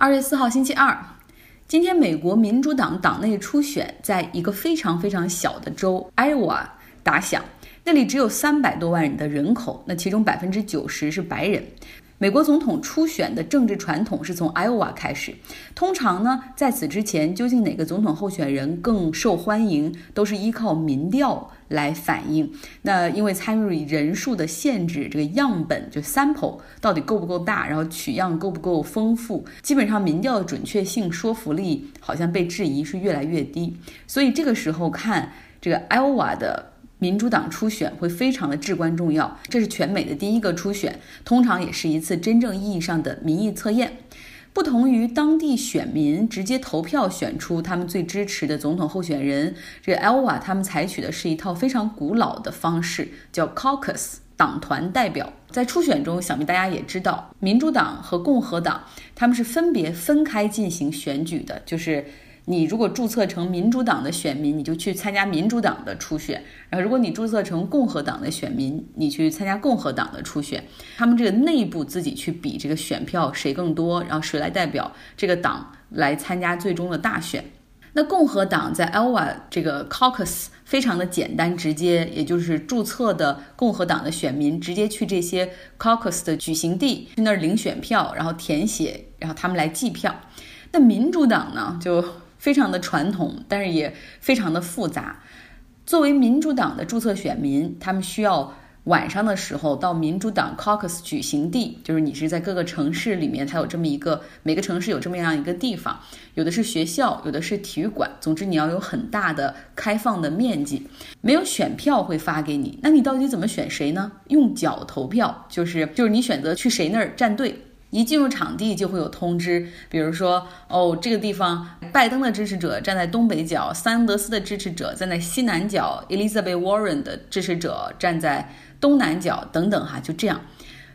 二月四号，星期二，今天美国民主党党内初选在一个非常非常小的州艾奥瓦打响，那里只有三百多万人的人口，那其中百分之九十是白人。美国总统初选的政治传统是从 Iowa 开始。通常呢，在此之前，究竟哪个总统候选人更受欢迎，都是依靠民调来反映。那因为参与人数的限制，这个样本就 sample 到底够不够大，然后取样够不够丰富，基本上民调的准确性、说服力好像被质疑是越来越低。所以这个时候看这个 Iowa 的。民主党初选会非常的至关重要，这是全美的第一个初选，通常也是一次真正意义上的民意测验。不同于当地选民直接投票选出他们最支持的总统候选人，这 Elva 他们采取的是一套非常古老的方式，叫 Caucus 党团代表。在初选中，想必大家也知道，民主党和共和党他们是分别分开进行选举的，就是。你如果注册成民主党的选民，你就去参加民主党的初选；然后，如果你注册成共和党的选民，你去参加共和党的初选。他们这个内部自己去比这个选票谁更多，然后谁来代表这个党来参加最终的大选。那共和党在 Iowa 这个 Caucus 非常的简单直接，也就是注册的共和党的选民直接去这些 Caucus 的举行地去那儿领选票，然后填写，然后他们来计票。那民主党呢，就非常的传统，但是也非常的复杂。作为民主党的注册选民，他们需要晚上的时候到民主党 caucus 举行地，就是你是在各个城市里面，它有这么一个，每个城市有这么样一个地方，有的是学校，有的是体育馆，总之你要有很大的开放的面积。没有选票会发给你，那你到底怎么选谁呢？用脚投票，就是就是你选择去谁那儿站队。一进入场地就会有通知，比如说，哦，这个地方拜登的支持者站在东北角，桑德斯的支持者站在西南角，Elizabeth Warren 的支持者站在东南角，等等哈，就这样。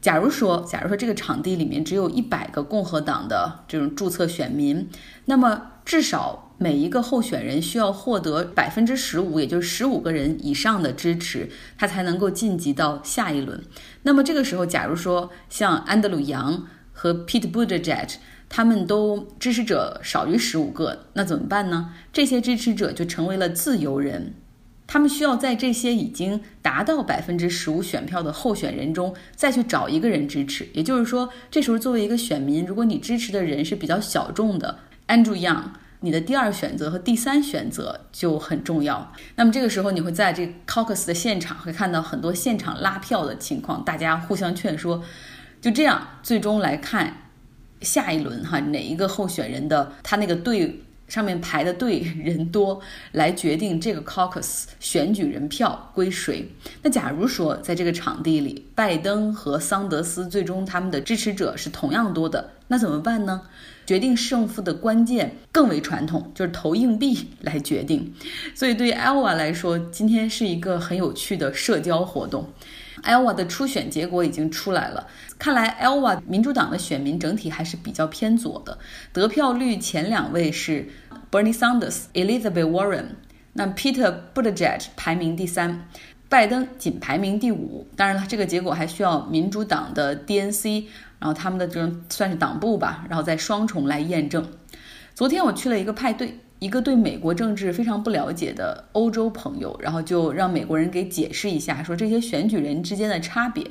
假如说，假如说这个场地里面只有一百个共和党的这种注册选民，那么至少每一个候选人需要获得百分之十五，也就是十五个人以上的支持，他才能够晋级到下一轮。那么这个时候，假如说像安德鲁杨。和 Pete Buttigieg，他们都支持者少于十五个，那怎么办呢？这些支持者就成为了自由人，他们需要在这些已经达到百分之十五选票的候选人中再去找一个人支持。也就是说，这时候作为一个选民，如果你支持的人是比较小众的，Andrew Young，你的第二选择和第三选择就很重要。那么这个时候，你会在这 Caucus 的现场会看到很多现场拉票的情况，大家互相劝说。就这样，最终来看下一轮哈，哪一个候选人的他那个队上面排的队人多，来决定这个 caucus 选举人票归谁。那假如说在这个场地里，拜登和桑德斯最终他们的支持者是同样多的，那怎么办呢？决定胜负的关键更为传统，就是投硬币来决定。所以对于 Elva 来说，今天是一个很有趣的社交活动。Elva 的初选结果已经出来了，看来 Elva 民主党的选民整体还是比较偏左的，得票率前两位是 Bernie Sanders、Elizabeth Warren，那 Peter Buttigieg 排名第三，拜登仅排名第五。当然了，这个结果还需要民主党的 DNC。然后他们的这种算是党部吧，然后再双重来验证。昨天我去了一个派对，一个对美国政治非常不了解的欧洲朋友，然后就让美国人给解释一下，说这些选举人之间的差别。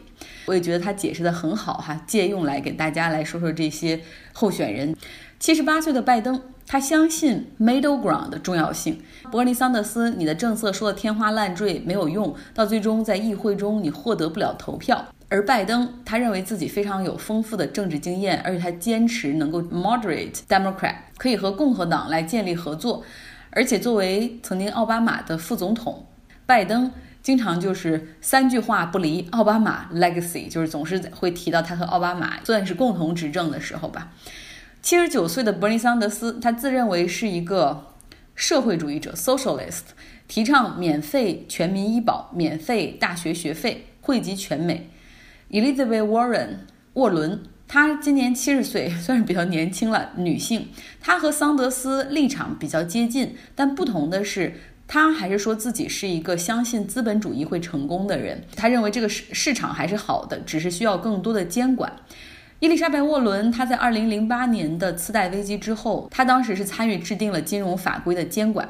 我也觉得他解释的很好哈，借用来给大家来说说这些候选人。七十八岁的拜登，他相信 middle ground 的重要性。伯尼桑德斯，你的政策说的天花乱坠没有用，到最终在议会中你获得不了投票。而拜登，他认为自己非常有丰富的政治经验，而且他坚持能够 moderate Democrat，可以和共和党来建立合作。而且作为曾经奥巴马的副总统，拜登经常就是三句话不离奥巴马 legacy，就是总是会提到他和奥巴马算是共同执政的时候吧。七十九岁的伯尼桑德斯，他自认为是一个社会主义者 socialist，提倡免费全民医保、免费大学学费，惠及全美。Elizabeth Warren 沃伦，她今年七十岁，算是比较年轻了。女性，她和桑德斯立场比较接近，但不同的是，她还是说自己是一个相信资本主义会成功的人。她认为这个市市场还是好的，只是需要更多的监管。伊丽莎白·沃伦，她在2008年的次贷危机之后，她当时是参与制定了金融法规的监管。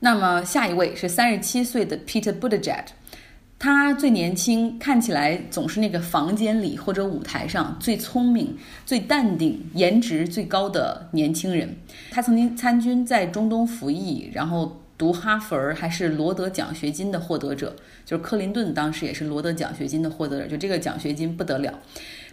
那么下一位是37岁的 Peter Buttigieg，他最年轻，看起来总是那个房间里或者舞台上最聪明、最淡定、颜值最高的年轻人。他曾经参军在中东服役，然后。读哈佛还是罗德奖学金的获得者，就是克林顿当时也是罗德奖学金的获得者，就这个奖学金不得了。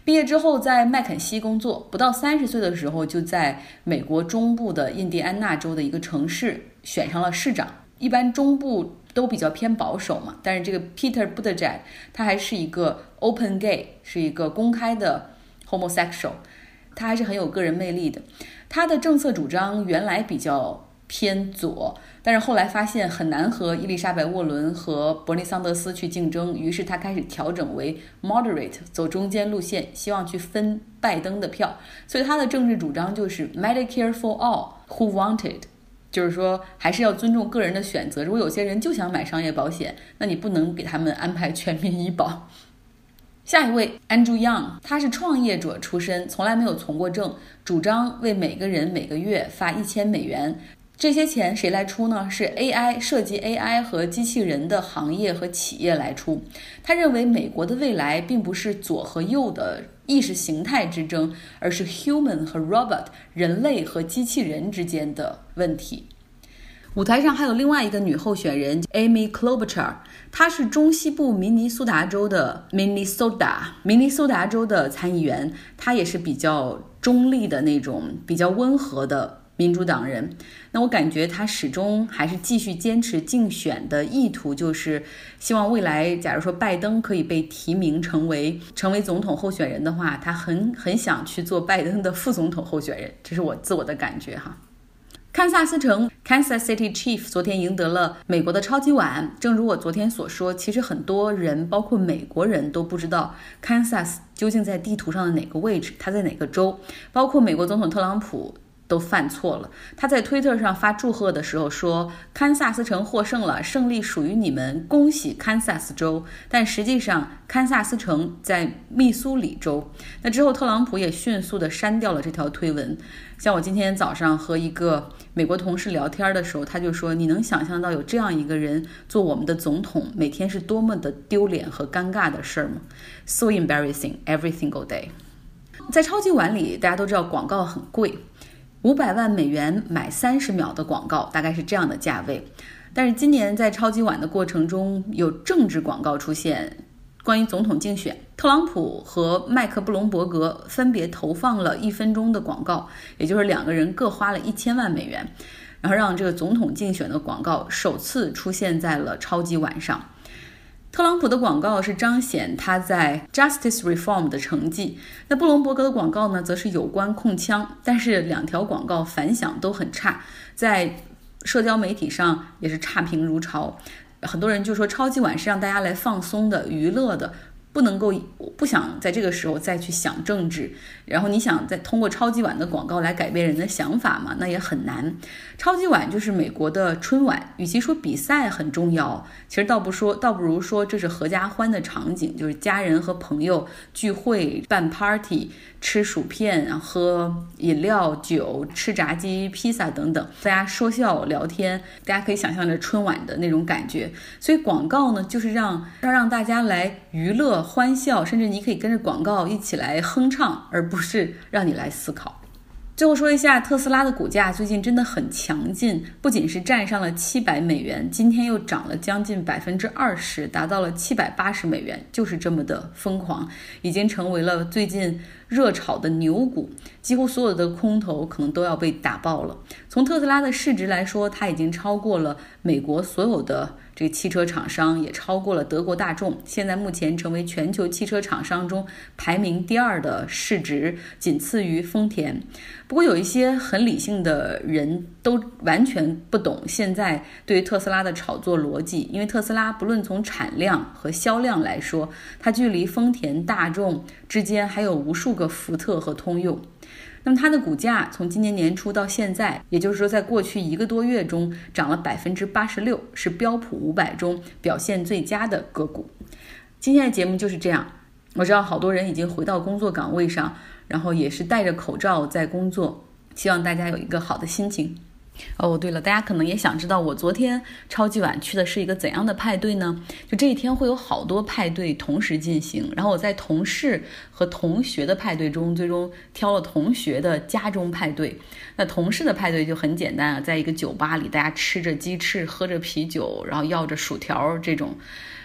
毕业之后在麦肯锡工作，不到三十岁的时候就在美国中部的印第安纳州的一个城市选上了市长。一般中部都比较偏保守嘛，但是这个 Peter Buttigieg 他还是一个 open gay，是一个公开的 homosexual，他还是很有个人魅力的。他的政策主张原来比较。偏左，但是后来发现很难和伊丽莎白·沃伦和伯尼·桑德斯去竞争，于是他开始调整为 moderate，走中间路线，希望去分拜登的票。所以他的政治主张就是 Medicare for all who wanted，就是说还是要尊重个人的选择。如果有些人就想买商业保险，那你不能给他们安排全民医保。下一位 Andrew Young，他是创业者出身，从来没有从过政，主张为每个人每个月发一千美元。这些钱谁来出呢？是 AI 设计 AI 和机器人的行业和企业来出。他认为美国的未来并不是左和右的意识形态之争，而是 human 和 robot 人类和机器人之间的问题。舞台上还有另外一个女候选人 Amy Klobuchar，她是中西部明尼苏达州的 Minnesota 明尼苏达州的参议员，她也是比较中立的那种，比较温和的。民主党人，那我感觉他始终还是继续坚持竞选的意图，就是希望未来，假如说拜登可以被提名成为成为总统候选人的话，他很很想去做拜登的副总统候选人，这是我自我的感觉哈。堪萨斯城 （Kansas City Chief） 昨天赢得了美国的超级碗。正如我昨天所说，其实很多人，包括美国人都不知道 Kansas 究竟在地图上的哪个位置，它在哪个州，包括美国总统特朗普。都犯错了。他在推特上发祝贺的时候说：“堪萨斯城获胜了，胜利属于你们，恭喜堪萨斯州。”但实际上，堪萨斯城在密苏里州。那之后，特朗普也迅速的删掉了这条推文。像我今天早上和一个美国同事聊天的时候，他就说：“你能想象到有这样一个人做我们的总统，每天是多么的丢脸和尴尬的事儿吗？So embarrassing every single day。”在超级碗里，大家都知道广告很贵。五百万美元买三十秒的广告，大概是这样的价位。但是今年在超级碗的过程中，有政治广告出现，关于总统竞选，特朗普和麦克布隆伯格分别投放了一分钟的广告，也就是两个人各花了一千万美元，然后让这个总统竞选的广告首次出现在了超级碗上。特朗普的广告是彰显他在 Justice Reform 的成绩，那布隆伯格的广告呢，则是有关控枪。但是两条广告反响都很差，在社交媒体上也是差评如潮。很多人就说，超级碗是让大家来放松的、娱乐的。不能够不想在这个时候再去想政治，然后你想再通过超级碗的广告来改变人的想法嘛？那也很难。超级碗就是美国的春晚，与其说比赛很重要，其实倒不说，倒不如说这是合家欢的场景，就是家人和朋友聚会办 party。吃薯片、喝饮料、酒、吃炸鸡、披萨等等，大家说笑聊天，大家可以想象着春晚的那种感觉。所以广告呢，就是让要让大家来娱乐、欢笑，甚至你可以跟着广告一起来哼唱，而不是让你来思考。最后说一下，特斯拉的股价最近真的很强劲，不仅是站上了七百美元，今天又涨了将近百分之二十，达到了七百八十美元，就是这么的疯狂，已经成为了最近热炒的牛股，几乎所有的空头可能都要被打爆了。从特斯拉的市值来说，它已经超过了美国所有的。这个汽车厂商也超过了德国大众，现在目前成为全球汽车厂商中排名第二的市值，仅次于丰田。不过有一些很理性的人都完全不懂现在对于特斯拉的炒作逻辑，因为特斯拉不论从产量和销量来说，它距离丰田、大众之间还有无数个福特和通用。那么它的股价从今年年初到现在，也就是说，在过去一个多月中涨了百分之八十六，是标普五百中表现最佳的个股。今天的节目就是这样，我知道好多人已经回到工作岗位上，然后也是戴着口罩在工作。希望大家有一个好的心情。哦，对了，大家可能也想知道我昨天超级晚去的是一个怎样的派对呢？就这一天会有好多派对同时进行，然后我在同事和同学的派对中，最终挑了同学的家中派对。那同事的派对就很简单啊，在一个酒吧里，大家吃着鸡翅，喝着啤酒，然后要着薯条这种。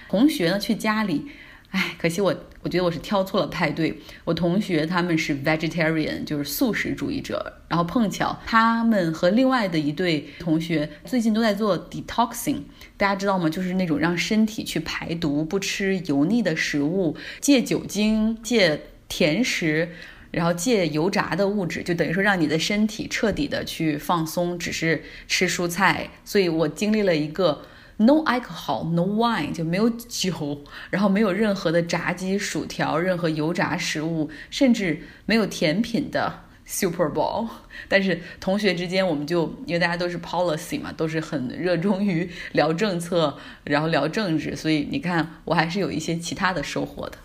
同学呢，去家里。哎，可惜我，我觉得我是挑错了派对。我同学他们是 vegetarian，就是素食主义者。然后碰巧他们和另外的一对同学最近都在做 detoxing，大家知道吗？就是那种让身体去排毒，不吃油腻的食物，戒酒精，戒甜食，然后戒油炸的物质，就等于说让你的身体彻底的去放松，只是吃蔬菜。所以我经历了一个。No alcohol, no wine，就没有酒，然后没有任何的炸鸡、薯条，任何油炸食物，甚至没有甜品的 Super Bowl。但是同学之间，我们就因为大家都是 policy 嘛，都是很热衷于 聊政策，然后聊政治，所以你看，我还是有一些其他的收获的。